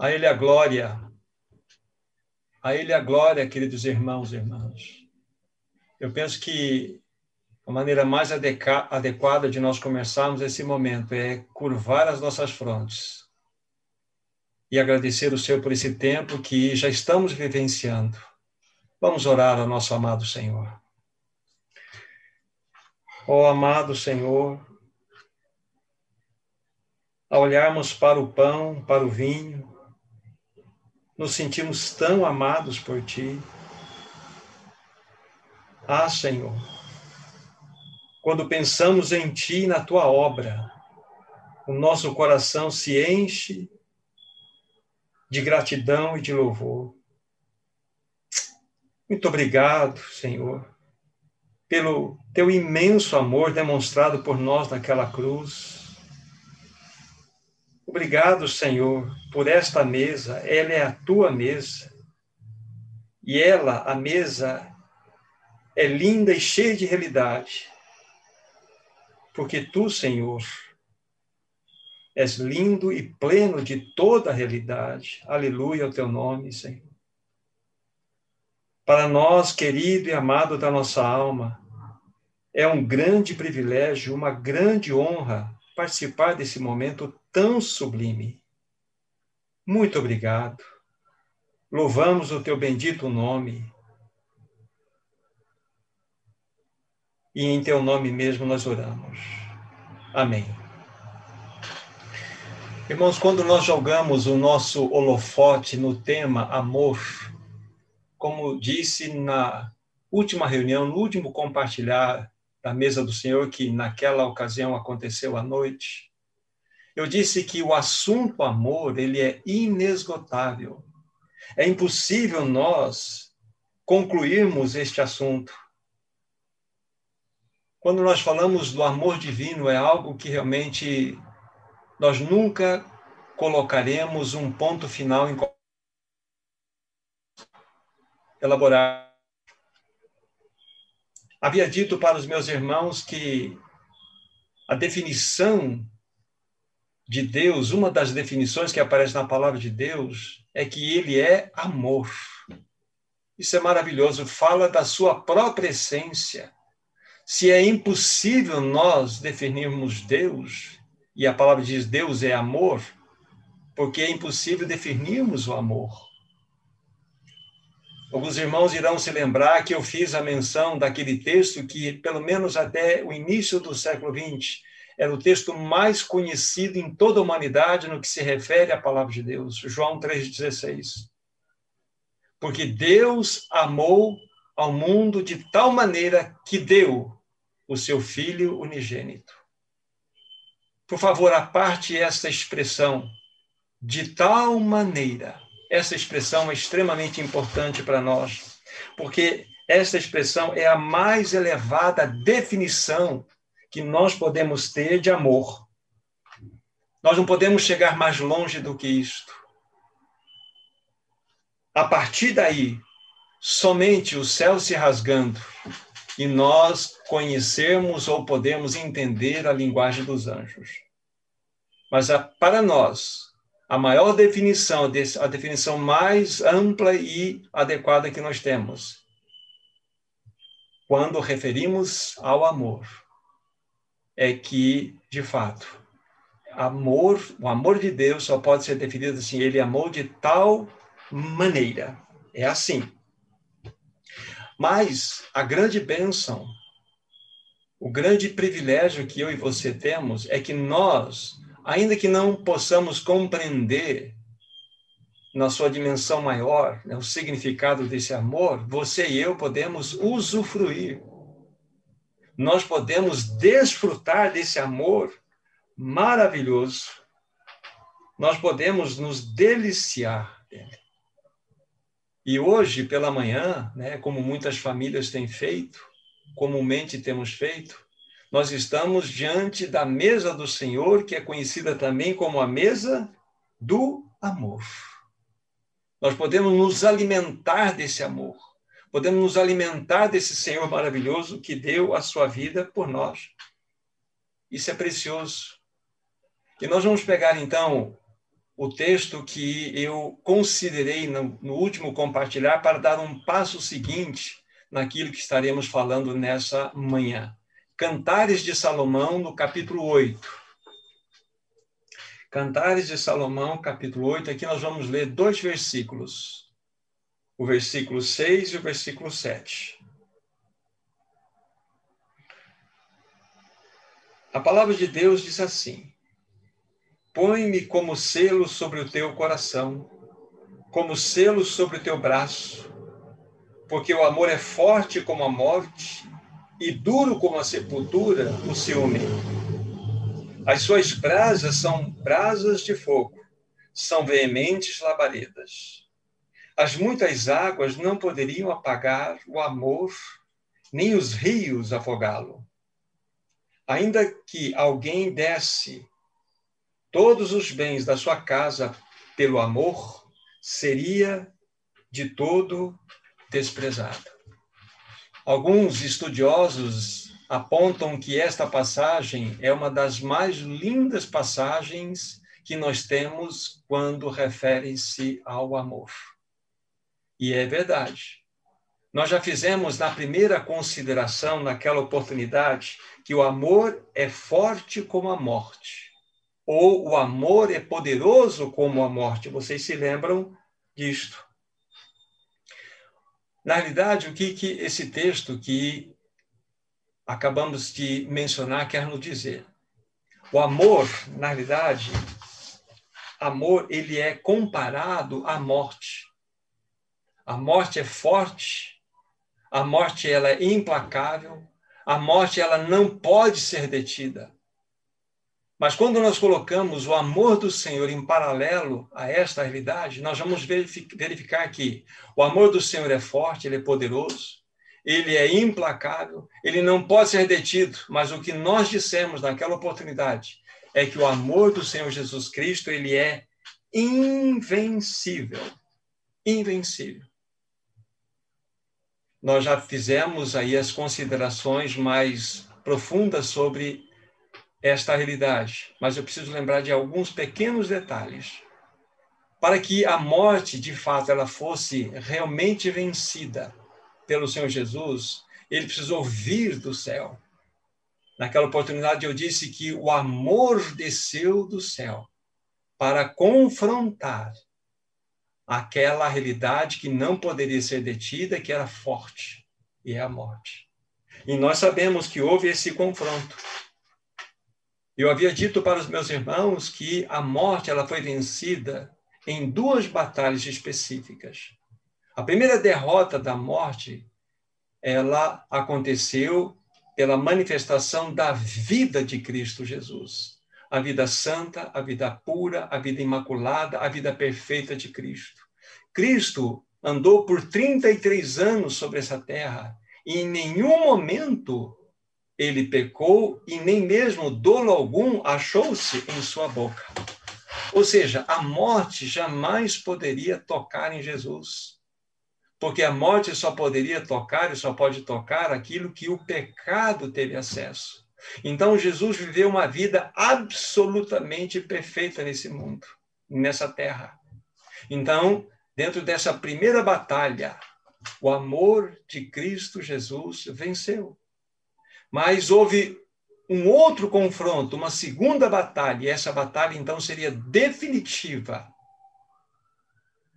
A Ele a glória. A Ele a glória, queridos irmãos e irmãs. Eu penso que a maneira mais adequada de nós começarmos esse momento é curvar as nossas frontes e agradecer o Senhor por esse tempo que já estamos vivenciando. Vamos orar ao nosso amado Senhor. Ó oh, amado Senhor, ao olharmos para o pão, para o vinho, nos sentimos tão amados por Ti. Ah, Senhor, quando pensamos em Ti e na Tua obra, o nosso coração se enche de gratidão e de louvor. Muito obrigado, Senhor, pelo Teu imenso amor demonstrado por nós naquela cruz Obrigado, Senhor, por esta mesa. Ela é a tua mesa. E ela, a mesa, é linda e cheia de realidade. Porque tu, Senhor, és lindo e pleno de toda a realidade. Aleluia ao teu nome, Senhor. Para nós, querido e amado da nossa alma, é um grande privilégio, uma grande honra participar desse momento tão sublime. Muito obrigado. Louvamos o teu bendito nome. E em teu nome mesmo nós oramos. Amém. Irmãos, quando nós jogamos o nosso holofote no tema amor, como disse na última reunião, no último compartilhar da mesa do Senhor, que naquela ocasião aconteceu à noite, eu disse que o assunto amor, ele é inesgotável. É impossível nós concluirmos este assunto. Quando nós falamos do amor divino, é algo que realmente nós nunca colocaremos um ponto final em elaborar. Havia dito para os meus irmãos que a definição de Deus, uma das definições que aparece na palavra de Deus é que ele é amor. Isso é maravilhoso, fala da sua própria essência. Se é impossível nós definirmos Deus, e a palavra diz Deus é amor, porque é impossível definirmos o amor. Alguns irmãos irão se lembrar que eu fiz a menção daquele texto que, pelo menos até o início do século XX, era o texto mais conhecido em toda a humanidade no que se refere à palavra de Deus, João 3,16. Porque Deus amou ao mundo de tal maneira que deu o seu Filho unigênito. Por favor, aparte esta expressão, de tal maneira. Essa expressão é extremamente importante para nós, porque essa expressão é a mais elevada definição que nós podemos ter de amor. Nós não podemos chegar mais longe do que isto. A partir daí, somente o céu se rasgando e nós conhecermos ou podemos entender a linguagem dos anjos. Mas a, para nós, a maior definição, a definição mais ampla e adequada que nós temos, quando referimos ao amor, é que, de fato, amor, o amor de Deus só pode ser definido assim, ele amou de tal maneira. É assim. Mas a grande bênção, o grande privilégio que eu e você temos é que nós, ainda que não possamos compreender na sua dimensão maior, né, o significado desse amor, você e eu podemos usufruir nós podemos desfrutar desse amor maravilhoso. Nós podemos nos deliciar dele. E hoje, pela manhã, né, como muitas famílias têm feito, comumente temos feito, nós estamos diante da mesa do Senhor, que é conhecida também como a mesa do amor. Nós podemos nos alimentar desse amor podemos nos alimentar desse Senhor maravilhoso que deu a sua vida por nós. Isso é precioso. E nós vamos pegar, então, o texto que eu considerei no, no último compartilhar para dar um passo seguinte naquilo que estaremos falando nessa manhã. Cantares de Salomão, no capítulo 8. Cantares de Salomão, capítulo 8. Aqui nós vamos ler dois versículos. O versículo 6 e o versículo 7. A palavra de Deus diz assim: Põe-me como selo sobre o teu coração, como selo sobre o teu braço, porque o amor é forte como a morte e duro como a sepultura o ciúme. As suas brasas são brasas de fogo, são veementes labaredas. As muitas águas não poderiam apagar o amor, nem os rios afogá-lo. Ainda que alguém desse todos os bens da sua casa pelo amor, seria de todo desprezado. Alguns estudiosos apontam que esta passagem é uma das mais lindas passagens que nós temos quando refere-se ao amor. E é verdade. Nós já fizemos na primeira consideração, naquela oportunidade, que o amor é forte como a morte, ou o amor é poderoso como a morte. Vocês se lembram disto? Na realidade, o que, que esse texto que acabamos de mencionar quer nos dizer. O amor, na realidade, amor ele é comparado à morte. A morte é forte, a morte ela é implacável, a morte ela não pode ser detida. Mas quando nós colocamos o amor do Senhor em paralelo a esta realidade, nós vamos verificar que o amor do Senhor é forte, ele é poderoso, ele é implacável, ele não pode ser detido, mas o que nós dissemos naquela oportunidade é que o amor do Senhor Jesus Cristo, ele é invencível. Invencível. Nós já fizemos aí as considerações mais profundas sobre esta realidade, mas eu preciso lembrar de alguns pequenos detalhes. Para que a morte, de fato, ela fosse realmente vencida, pelo Senhor Jesus, ele precisou vir do céu. Naquela oportunidade eu disse que o amor desceu do céu para confrontar aquela realidade que não poderia ser detida, que era forte, e é a morte. E nós sabemos que houve esse confronto. Eu havia dito para os meus irmãos que a morte ela foi vencida em duas batalhas específicas. A primeira derrota da morte, ela aconteceu pela manifestação da vida de Cristo Jesus. A vida santa, a vida pura, a vida imaculada, a vida perfeita de Cristo. Cristo andou por 33 anos sobre essa terra e em nenhum momento ele pecou e nem mesmo dolo algum achou-se em sua boca. Ou seja, a morte jamais poderia tocar em Jesus porque a morte só poderia tocar e só pode tocar aquilo que o pecado teve acesso. Então Jesus viveu uma vida absolutamente perfeita nesse mundo, nessa terra. Então, dentro dessa primeira batalha, o amor de Cristo Jesus venceu. Mas houve um outro confronto, uma segunda batalha, e essa batalha então seria definitiva.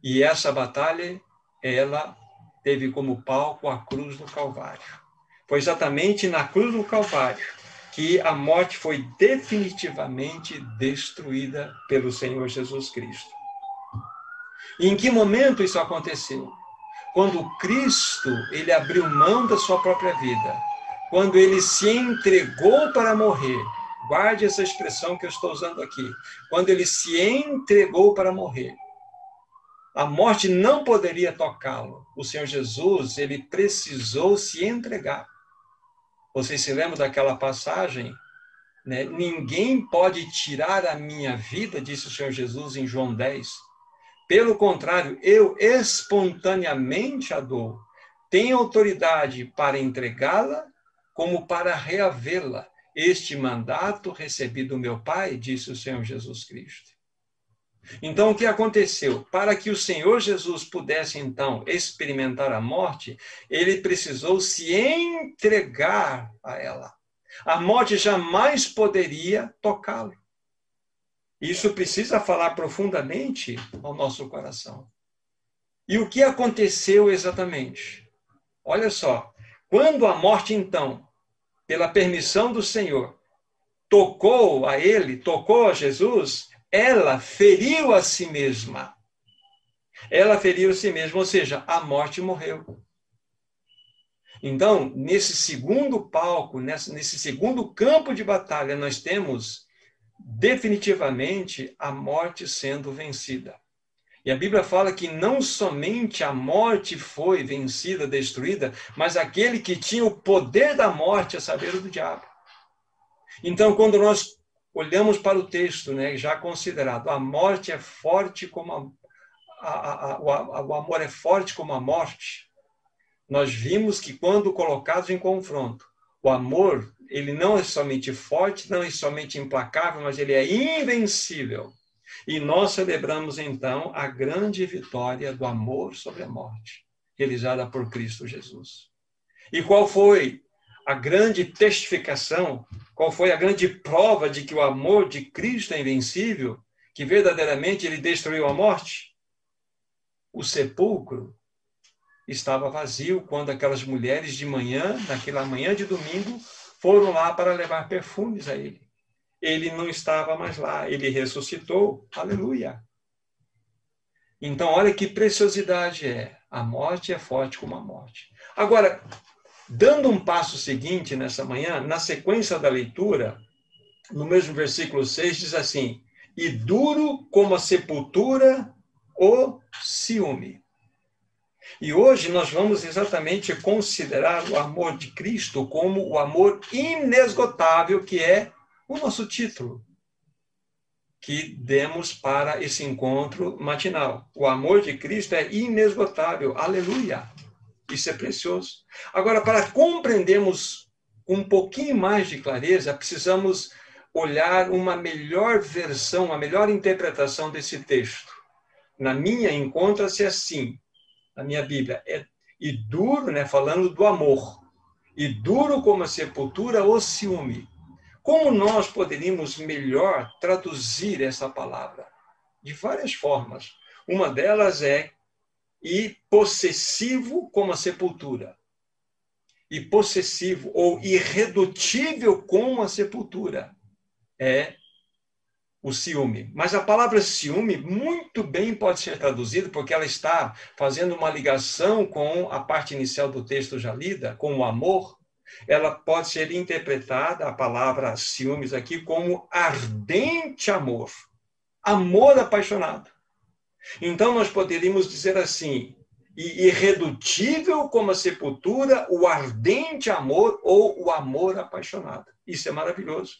E essa batalha ela teve como palco a cruz do Calvário. Foi exatamente na cruz do Calvário que a morte foi definitivamente destruída pelo Senhor Jesus Cristo. E em que momento isso aconteceu? Quando Cristo, ele abriu mão da sua própria vida, quando ele se entregou para morrer. Guarde essa expressão que eu estou usando aqui. Quando ele se entregou para morrer a morte não poderia tocá-lo. O Senhor Jesus, ele precisou se entregar. Vocês se lembram daquela passagem? Né? Ninguém pode tirar a minha vida, disse o Senhor Jesus em João 10. Pelo contrário, eu espontaneamente a dou. Tenho autoridade para entregá-la, como para reavê-la. Este mandato recebi do meu Pai, disse o Senhor Jesus Cristo. Então, o que aconteceu? Para que o Senhor Jesus pudesse, então, experimentar a morte, ele precisou se entregar a ela. A morte jamais poderia tocá-lo. Isso precisa falar profundamente ao nosso coração. E o que aconteceu exatamente? Olha só, quando a morte, então, pela permissão do Senhor, tocou a ele, tocou a Jesus, ela feriu a si mesma. Ela feriu a si mesma, ou seja, a morte morreu. Então, nesse segundo palco, nesse segundo campo de batalha, nós temos definitivamente a morte sendo vencida. E a Bíblia fala que não somente a morte foi vencida, destruída, mas aquele que tinha o poder da morte, a saber, do diabo. Então, quando nós olhamos para o texto, né, já considerado, a morte é forte como a, a, a, o amor é forte como a morte. Nós vimos que quando colocados em confronto, o amor ele não é somente forte, não é somente implacável, mas ele é invencível. E nós celebramos então a grande vitória do amor sobre a morte, realizada por Cristo Jesus. E qual foi a grande testificação, qual foi a grande prova de que o amor de Cristo é invencível, que verdadeiramente ele destruiu a morte? O sepulcro estava vazio quando aquelas mulheres de manhã, naquela manhã de domingo, foram lá para levar perfumes a ele. Ele não estava mais lá, ele ressuscitou. Aleluia. Então, olha que preciosidade é. A morte é forte como a morte. Agora, Dando um passo seguinte nessa manhã, na sequência da leitura, no mesmo versículo 6, diz assim: E duro como a sepultura o ciúme. E hoje nós vamos exatamente considerar o amor de Cristo como o amor inesgotável que é o nosso título que demos para esse encontro matinal. O amor de Cristo é inesgotável. Aleluia. Isso é precioso. Agora, para compreendermos um pouquinho mais de clareza, precisamos olhar uma melhor versão, uma melhor interpretação desse texto. Na minha, encontra-se assim, na minha Bíblia, é, e duro, né, falando do amor, e duro como a sepultura, o ciúme. Como nós poderíamos melhor traduzir essa palavra? De várias formas. Uma delas é e possessivo como a sepultura. E possessivo ou irredutível como a sepultura é o ciúme. Mas a palavra ciúme muito bem pode ser traduzida porque ela está fazendo uma ligação com a parte inicial do texto já lida, com o amor. Ela pode ser interpretada, a palavra ciúmes aqui, como ardente amor. Amor apaixonado. Então, nós poderíamos dizer assim: irredutível como a sepultura, o ardente amor ou o amor apaixonado. Isso é maravilhoso.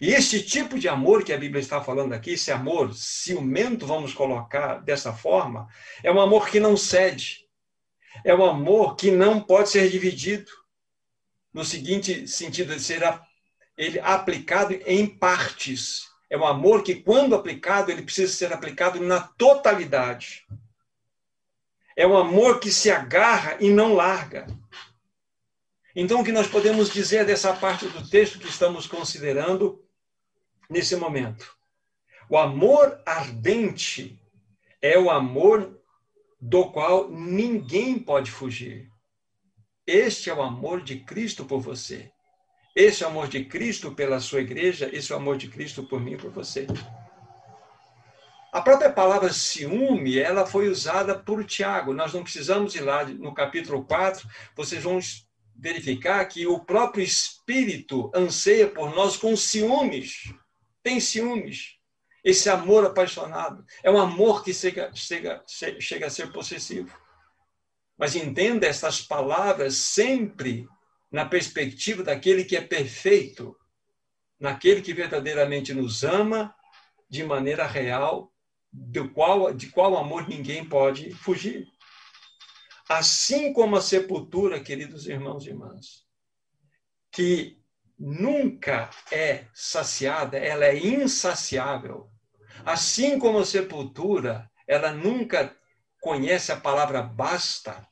E este tipo de amor que a Bíblia está falando aqui, esse amor ciumento, vamos colocar dessa forma, é um amor que não cede. É um amor que não pode ser dividido. No seguinte sentido, de ser ele aplicado em partes. É um amor que, quando aplicado, ele precisa ser aplicado na totalidade. É um amor que se agarra e não larga. Então, o que nós podemos dizer dessa parte do texto que estamos considerando nesse momento? O amor ardente é o amor do qual ninguém pode fugir. Este é o amor de Cristo por você. Esse é o amor de Cristo pela sua igreja, esse é o amor de Cristo por mim e por você. A própria palavra ciúme, ela foi usada por Tiago. Nós não precisamos ir lá no capítulo 4, vocês vão verificar que o próprio Espírito anseia por nós com ciúmes. Tem ciúmes. Esse amor apaixonado. É um amor que chega, chega, chega a ser possessivo. Mas entenda essas palavras sempre na perspectiva daquele que é perfeito, naquele que verdadeiramente nos ama de maneira real, do qual, de qual amor ninguém pode fugir. Assim como a sepultura, queridos irmãos e irmãs, que nunca é saciada, ela é insaciável. Assim como a sepultura, ela nunca conhece a palavra basta,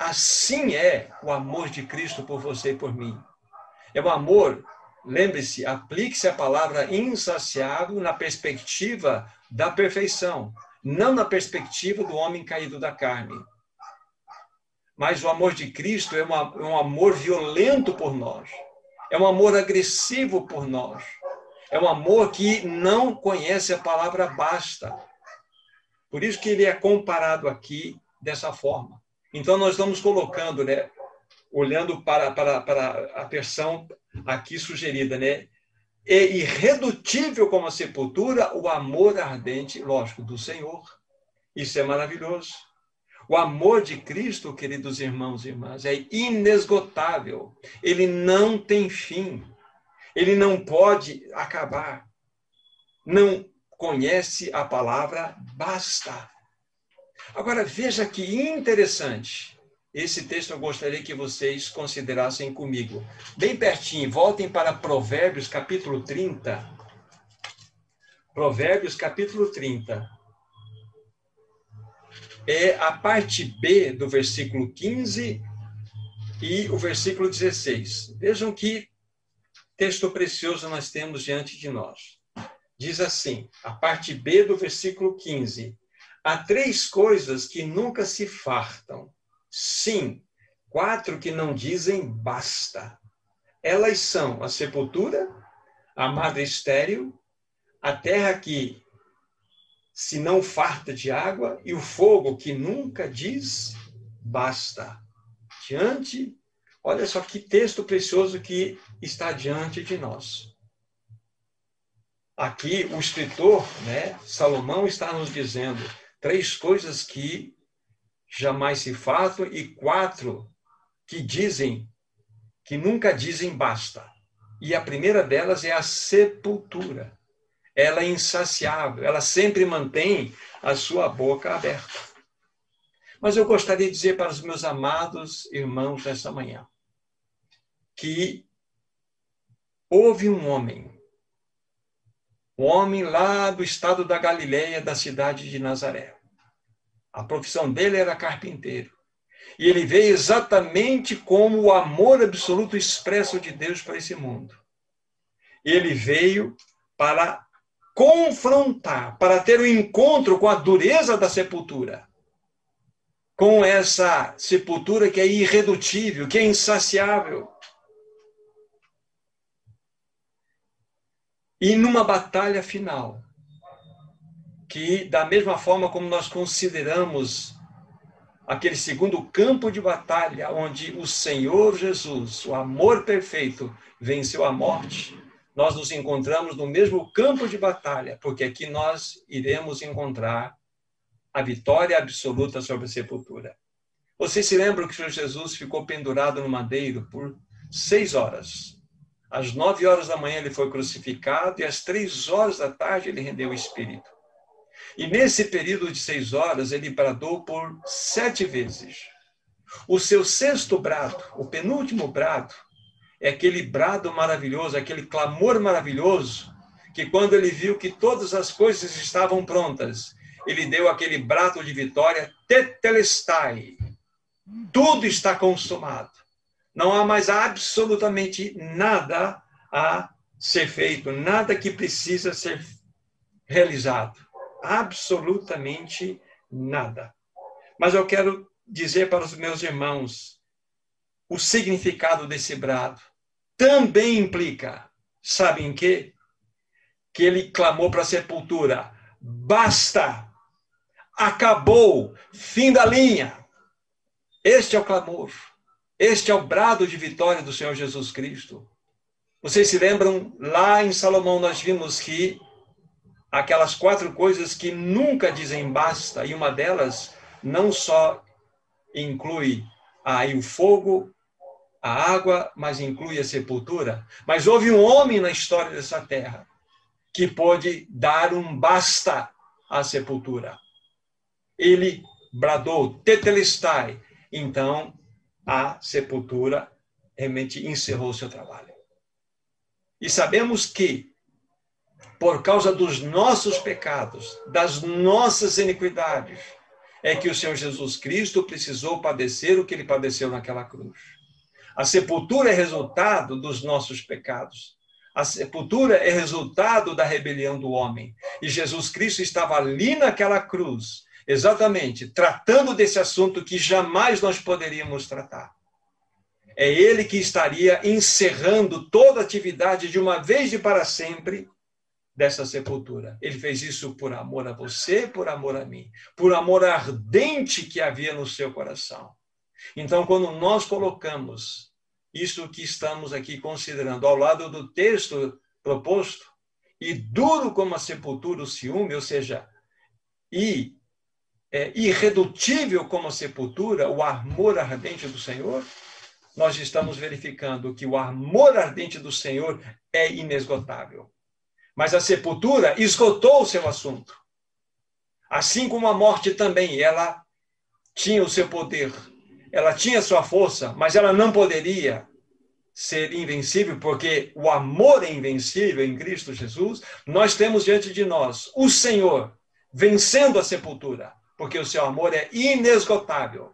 assim é o amor de Cristo por você e por mim. É um amor, lembre-se, aplique-se a palavra insaciável na perspectiva da perfeição, não na perspectiva do homem caído da carne. Mas o amor de Cristo é, é um amor violento por nós, é um amor agressivo por nós é um amor que não conhece a palavra basta. Por isso que ele é comparado aqui dessa forma. Então, nós estamos colocando, né, olhando para, para, para a versão aqui sugerida, né? É irredutível como a sepultura o amor ardente, lógico, do Senhor. Isso é maravilhoso. O amor de Cristo, queridos irmãos e irmãs, é inesgotável. Ele não tem fim. Ele não pode acabar. Não conhece a palavra basta. Agora veja que interessante. Esse texto eu gostaria que vocês considerassem comigo. Bem pertinho, voltem para Provérbios capítulo 30. Provérbios capítulo 30. É a parte B do versículo 15 e o versículo 16. Vejam que texto precioso nós temos diante de nós. Diz assim, a parte B do versículo 15: Há três coisas que nunca se fartam. Sim, quatro que não dizem basta. Elas são a sepultura, a madre estéril, a terra que se não farta de água e o fogo que nunca diz basta. Diante Olha só que texto precioso que está diante de nós. Aqui o escritor, né, Salomão, está nos dizendo três coisas que jamais se falam e quatro que dizem, que nunca dizem basta. E a primeira delas é a sepultura. Ela é insaciável, ela sempre mantém a sua boca aberta. Mas eu gostaria de dizer para os meus amados irmãos nessa manhã que houve um homem, um homem lá do estado da Galileia, da cidade de Nazaré. A profissão dele era carpinteiro. E ele veio exatamente como o amor absoluto expresso de Deus para esse mundo. Ele veio para confrontar, para ter o um encontro com a dureza da sepultura com essa sepultura que é irredutível, que é insaciável. E numa batalha final, que da mesma forma como nós consideramos aquele segundo campo de batalha, onde o Senhor Jesus, o amor perfeito, venceu a morte, nós nos encontramos no mesmo campo de batalha, porque aqui nós iremos encontrar a vitória absoluta sobre a sepultura. Vocês se lembram que o Senhor Jesus ficou pendurado no madeiro por seis horas. Às nove horas da manhã ele foi crucificado e às três horas da tarde ele rendeu o Espírito. E nesse período de seis horas ele bradou por sete vezes. O seu sexto brado, o penúltimo brado, é aquele brado maravilhoso, aquele clamor maravilhoso, que quando ele viu que todas as coisas estavam prontas, ele deu aquele brato de vitória, tetelestai. Tudo está consumado. Não há mais absolutamente nada a ser feito, nada que precisa ser realizado. Absolutamente nada. Mas eu quero dizer para os meus irmãos o significado desse brado. Também implica, sabem que? Que ele clamou para a sepultura: basta! acabou, fim da linha. Este é o clamor. Este é o brado de vitória do Senhor Jesus Cristo. Vocês se lembram, lá em Salomão nós vimos que aquelas quatro coisas que nunca dizem basta, e uma delas não só inclui aí o fogo, a água, mas inclui a sepultura. Mas houve um homem na história dessa terra que pôde dar um basta à sepultura ele bradou, tetelestai. Então, a sepultura realmente encerrou seu trabalho. E sabemos que por causa dos nossos pecados, das nossas iniquidades, é que o Senhor Jesus Cristo precisou padecer o que ele padeceu naquela cruz. A sepultura é resultado dos nossos pecados. A sepultura é resultado da rebelião do homem. E Jesus Cristo estava ali naquela cruz, exatamente, tratando desse assunto que jamais nós poderíamos tratar. É ele que estaria encerrando toda a atividade de uma vez e para sempre dessa sepultura. Ele fez isso por amor a você, por amor a mim, por amor ardente que havia no seu coração. Então, quando nós colocamos isso que estamos aqui considerando ao lado do texto proposto, e duro como a sepultura o ciúme, ou seja, e é, irredutível como a sepultura, o amor ardente do Senhor, nós estamos verificando que o amor ardente do Senhor é inesgotável. Mas a sepultura esgotou o seu assunto. Assim como a morte também, ela tinha o seu poder, ela tinha sua força, mas ela não poderia ser invencível, porque o amor é invencível em Cristo Jesus. Nós temos diante de nós o Senhor vencendo a sepultura, porque o seu amor é inesgotável.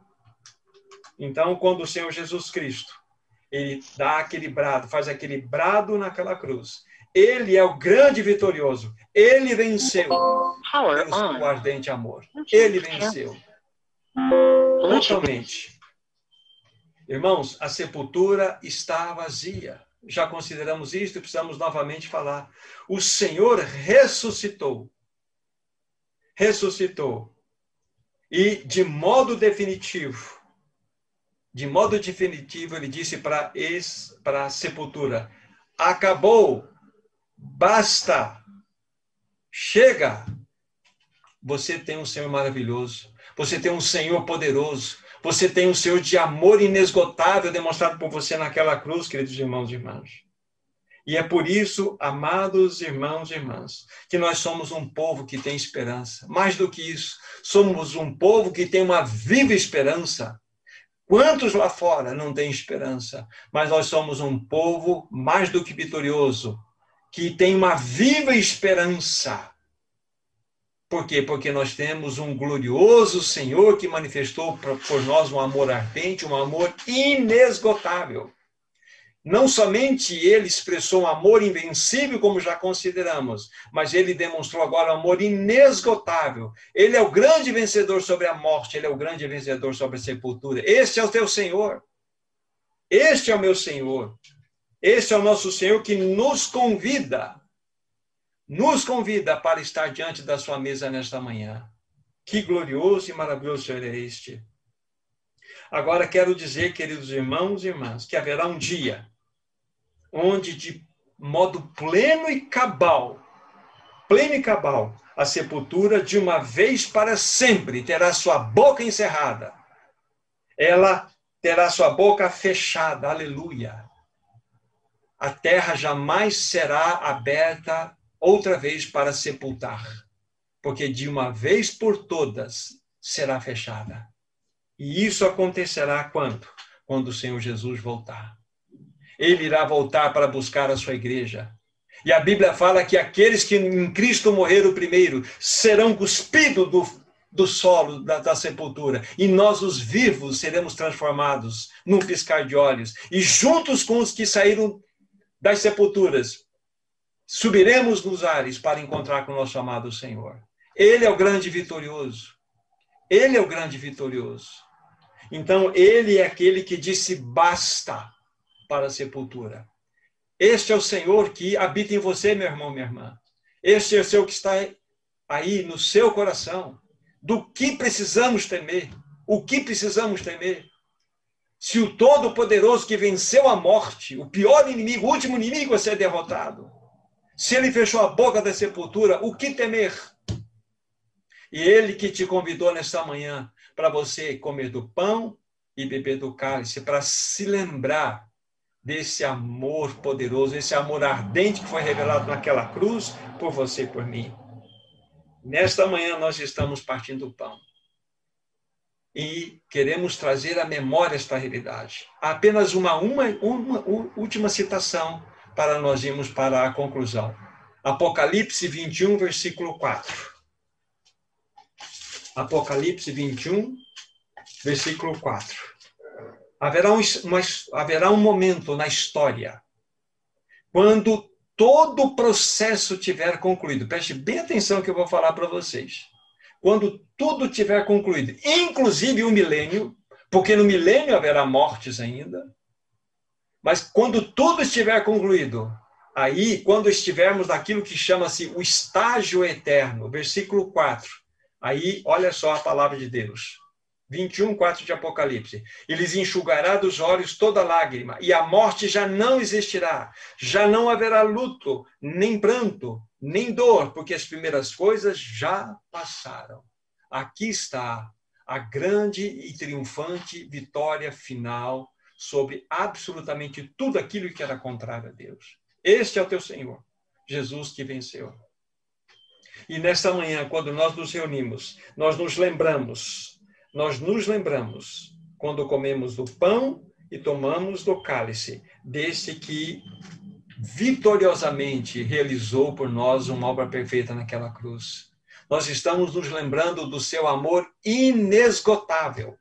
Então, quando o Senhor Jesus Cristo ele dá aquele brado, faz aquele brado naquela cruz, ele é o grande vitorioso. Ele venceu pelo seu ardente amor. Ele venceu. Totalmente. Irmãos, a sepultura está vazia. Já consideramos isto e precisamos novamente falar. O Senhor ressuscitou. Ressuscitou. E de modo definitivo, de modo definitivo, ele disse para a sepultura: acabou Basta! Chega! Você tem um Senhor maravilhoso. Você tem um Senhor poderoso. Você tem um Senhor de amor inesgotável demonstrado por você naquela cruz, queridos irmãos e irmãs. E é por isso, amados irmãos e irmãs, que nós somos um povo que tem esperança. Mais do que isso, somos um povo que tem uma viva esperança. Quantos lá fora não têm esperança? Mas nós somos um povo mais do que vitorioso, que tem uma viva esperança. Por quê? Porque nós temos um glorioso Senhor que manifestou por nós um amor ardente, um amor inesgotável. Não somente ele expressou um amor invencível, como já consideramos, mas ele demonstrou agora um amor inesgotável. Ele é o grande vencedor sobre a morte, ele é o grande vencedor sobre a sepultura. Este é o teu Senhor. Este é o meu Senhor. Esse é o nosso Senhor que nos convida, nos convida para estar diante da sua mesa nesta manhã. Que glorioso e maravilhoso Senhor é este. Agora quero dizer, queridos irmãos e irmãs, que haverá um dia onde, de modo pleno e cabal, pleno e cabal, a sepultura de uma vez para sempre terá sua boca encerrada. Ela terá sua boca fechada. Aleluia a terra jamais será aberta outra vez para sepultar, porque de uma vez por todas será fechada. E isso acontecerá quando? Quando o Senhor Jesus voltar. Ele irá voltar para buscar a sua igreja. E a Bíblia fala que aqueles que em Cristo morreram primeiro serão cuspidos do, do solo da, da, sepultura. E nós, os vivos, seremos transformados num piscar de olhos. E juntos com os que saíram das sepulturas, subiremos nos ares para encontrar com o nosso amado Senhor. Ele é o grande vitorioso. Ele é o grande vitorioso. Então, ele é aquele que disse basta para a sepultura. Este é o Senhor que habita em você, meu irmão, minha irmã. Este é o Senhor que está aí no seu coração. Do que precisamos temer? O que precisamos temer? Se o Todo-Poderoso que venceu a morte, o pior inimigo, o último inimigo a ser derrotado, se ele fechou a boca da sepultura, o que temer? E ele que te convidou nesta manhã para você comer do pão e beber do cálice, para se lembrar desse amor poderoso, esse amor ardente que foi revelado naquela cruz por você e por mim. Nesta manhã nós estamos partindo o pão e queremos trazer à memória esta realidade. Há apenas uma, uma, uma, última citação para nós irmos para a conclusão. Apocalipse 21, versículo 4. Apocalipse 21, versículo 4. Haverá um, uma, haverá um momento na história quando todo o processo tiver concluído. Preste bem atenção que eu vou falar para vocês. Quando tudo tiver concluído, inclusive o milênio, porque no milênio haverá mortes ainda, mas quando tudo estiver concluído, aí, quando estivermos naquilo que chama-se o estágio eterno, versículo 4, aí, olha só a palavra de Deus. 21, 4 de Apocalipse. E lhes enxugará dos olhos toda lágrima, e a morte já não existirá. Já não haverá luto, nem pranto, nem dor, porque as primeiras coisas já passaram. Aqui está a grande e triunfante vitória final sobre absolutamente tudo aquilo que era contrário a Deus. Este é o teu Senhor, Jesus que venceu. E nesta manhã, quando nós nos reunimos, nós nos lembramos nós nos lembramos, quando comemos do pão e tomamos do cálice, desse que vitoriosamente realizou por nós uma obra perfeita naquela cruz. Nós estamos nos lembrando do seu amor inesgotável.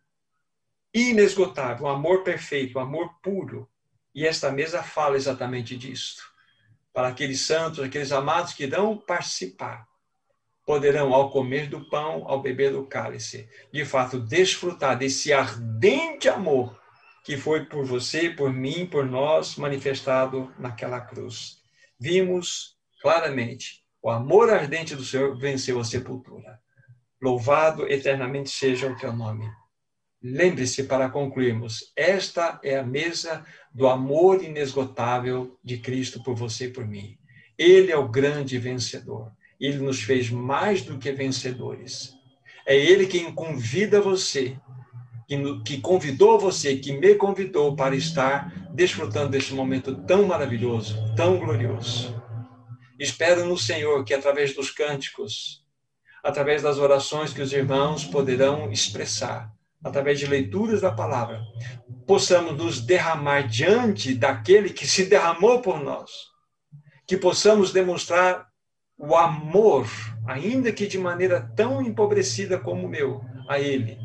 Inesgotável, um amor perfeito, um amor puro. E esta mesa fala exatamente disso. Para aqueles santos, aqueles amados que irão participar poderão, ao comer do pão, ao beber do cálice, de fato desfrutar desse ardente amor que foi por você, por mim, por nós manifestado naquela cruz. Vimos claramente o amor ardente do Senhor venceu a sepultura. Louvado eternamente seja o teu nome. Lembre-se, para concluirmos, esta é a mesa do amor inesgotável de Cristo por você e por mim. Ele é o grande vencedor. Ele nos fez mais do que vencedores. É Ele quem convida você, que, convidou você, que me convidou para estar desfrutando deste momento tão maravilhoso, tão glorioso. Espero no Senhor que, através dos cânticos, através das orações que os irmãos poderão expressar, através de leituras da palavra, possamos nos derramar diante daquele que se derramou por nós, que possamos demonstrar o amor, ainda que de maneira tão empobrecida como o meu, a Ele,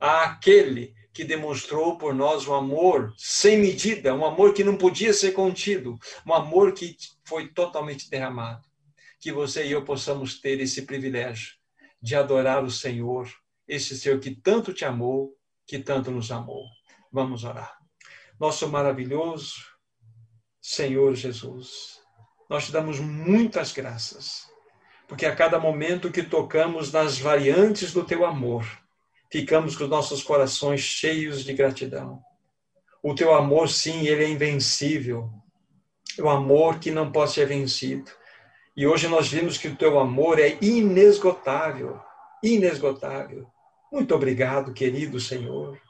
a aquele que demonstrou por nós um amor sem medida, um amor que não podia ser contido, um amor que foi totalmente derramado. Que você e eu possamos ter esse privilégio de adorar o Senhor, esse Senhor que tanto te amou, que tanto nos amou. Vamos orar. Nosso maravilhoso Senhor Jesus nós te damos muitas graças, porque a cada momento que tocamos nas variantes do teu amor, ficamos com os nossos corações cheios de gratidão. O teu amor, sim, ele é invencível. O amor que não pode ser vencido. E hoje nós vimos que o teu amor é inesgotável, inesgotável. Muito obrigado, querido Senhor.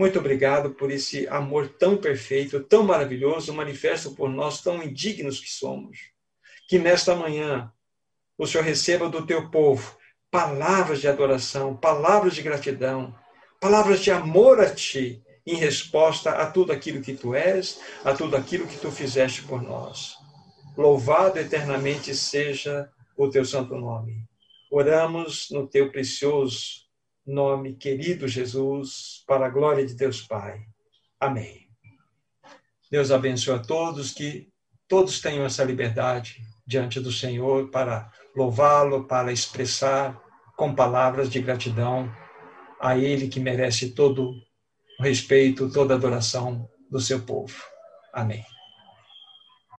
Muito obrigado por esse amor tão perfeito, tão maravilhoso, manifesto por nós, tão indignos que somos. Que nesta manhã o Senhor receba do teu povo palavras de adoração, palavras de gratidão, palavras de amor a ti, em resposta a tudo aquilo que tu és, a tudo aquilo que tu fizeste por nós. Louvado eternamente seja o teu santo nome. Oramos no teu precioso nome, querido Jesus, para a glória de Deus Pai. Amém. Deus abençoe a todos, que todos tenham essa liberdade diante do Senhor para louvá-lo, para expressar com palavras de gratidão a Ele que merece todo o respeito, toda a adoração do seu povo. Amém.